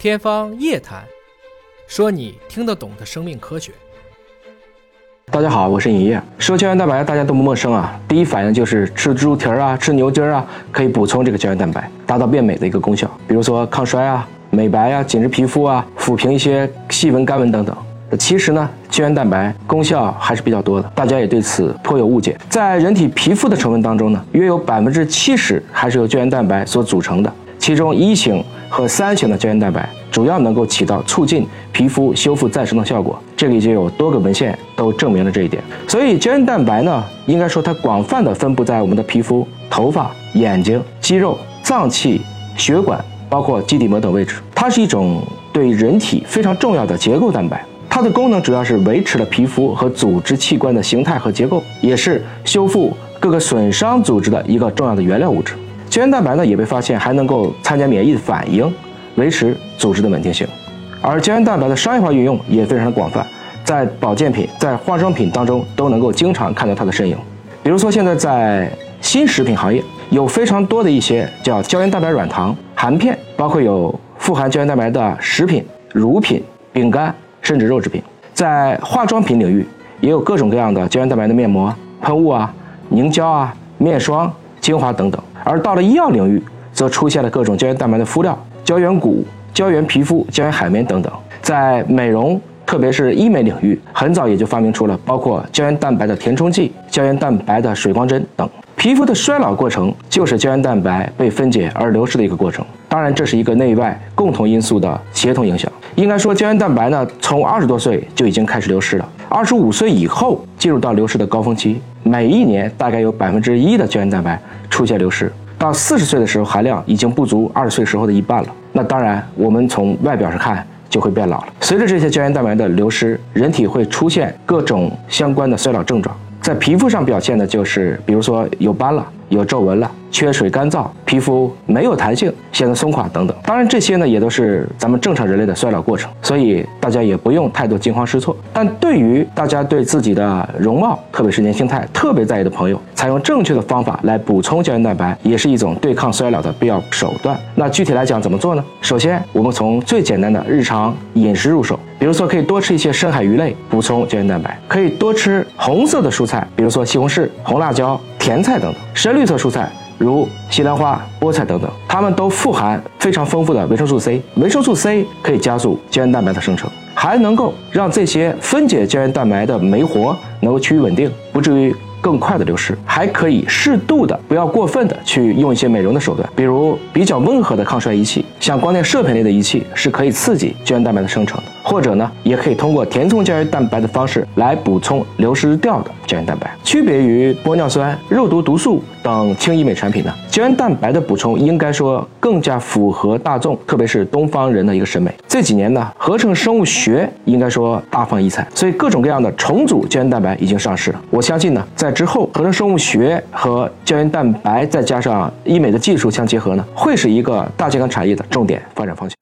天方夜谭，说你听得懂的生命科学。大家好，我是尹烨。说胶原蛋白，大家都不陌生啊。第一反应就是吃猪蹄儿啊，吃牛筋儿啊，可以补充这个胶原蛋白，达到变美的一个功效。比如说抗衰啊、美白啊、紧致皮肤啊、抚平一些细纹、干纹等等。其实呢，胶原蛋白功效还是比较多的，大家也对此颇有误解。在人体皮肤的成分当中呢，约有百分之七十还是由胶原蛋白所组成的。其中一型和三型的胶原蛋白主要能够起到促进皮肤修复再生的效果，这里就有多个文献都证明了这一点。所以胶原蛋白呢，应该说它广泛的分布在我们的皮肤、头发、眼睛、肌肉、脏器、血管，包括基底膜等位置。它是一种对人体非常重要的结构蛋白，它的功能主要是维持了皮肤和组织器官的形态和结构，也是修复各个损伤组织的一个重要的原料物质。胶原蛋白呢，也被发现还能够参加免疫的反应，维持组织的稳定性。而胶原蛋白的商业化运用也非常的广泛，在保健品、在化妆品当中都能够经常看到它的身影。比如说，现在在新食品行业有非常多的一些叫胶原蛋白软糖、含片，包括有富含胶原蛋白的食品、乳品、饼干，甚至肉制品。在化妆品领域，也有各种各样的胶原蛋白的面膜、喷雾啊、凝胶啊、面霜、精华等等。而到了医药领域，则出现了各种胶原蛋白的敷料、胶原骨、胶原皮肤、胶原海绵等等。在美容，特别是医美领域，很早也就发明出了包括胶原蛋白的填充剂、胶原蛋白的水光针等。皮肤的衰老过程就是胶原蛋白被分解而流失的一个过程。当然，这是一个内外共同因素的协同影响。应该说，胶原蛋白呢，从二十多岁就已经开始流失了，二十五岁以后进入到流失的高峰期，每一年大概有百分之一的胶原蛋白。出现流失，到四十岁的时候，含量已经不足二十岁时候的一半了。那当然，我们从外表上看就会变老了。随着这些胶原蛋白的流失，人体会出现各种相关的衰老症状，在皮肤上表现的就是，比如说有斑了，有皱纹了。缺水、干燥，皮肤没有弹性，显得松垮等等。当然，这些呢也都是咱们正常人类的衰老过程，所以大家也不用太多惊慌失措。但对于大家对自己的容貌，特别是年轻态特别在意的朋友，采用正确的方法来补充胶原蛋白，也是一种对抗衰老的必要手段。那具体来讲怎么做呢？首先，我们从最简单的日常饮食入手，比如说可以多吃一些深海鱼类，补充胶原蛋白；可以多吃红色的蔬菜，比如说西红柿、红辣椒、甜菜等等；深绿色蔬菜。如西兰花、菠菜等等，它们都富含非常丰富的维生素 C。维生素 C 可以加速胶原蛋白的生成，还能够让这些分解胶原蛋白的酶活能够趋于稳定，不至于。更快的流失，还可以适度的，不要过分的去用一些美容的手段，比如比较温和的抗衰仪器，像光电射频类的仪器是可以刺激胶原蛋白的生成的，或者呢，也可以通过填充胶原蛋白的方式来补充流失掉的胶原蛋白。区别于玻尿酸、肉毒毒素等轻医美产品呢，胶原蛋白的补充应该说更加符合大众，特别是东方人的一个审美。这几年呢，合成生物学应该说大放异彩，所以各种各样的重组胶原蛋白已经上市了。我相信呢，在之后，合成生物学和胶原蛋白再加上医美的技术相结合呢，会是一个大健康产业的重点发展方向。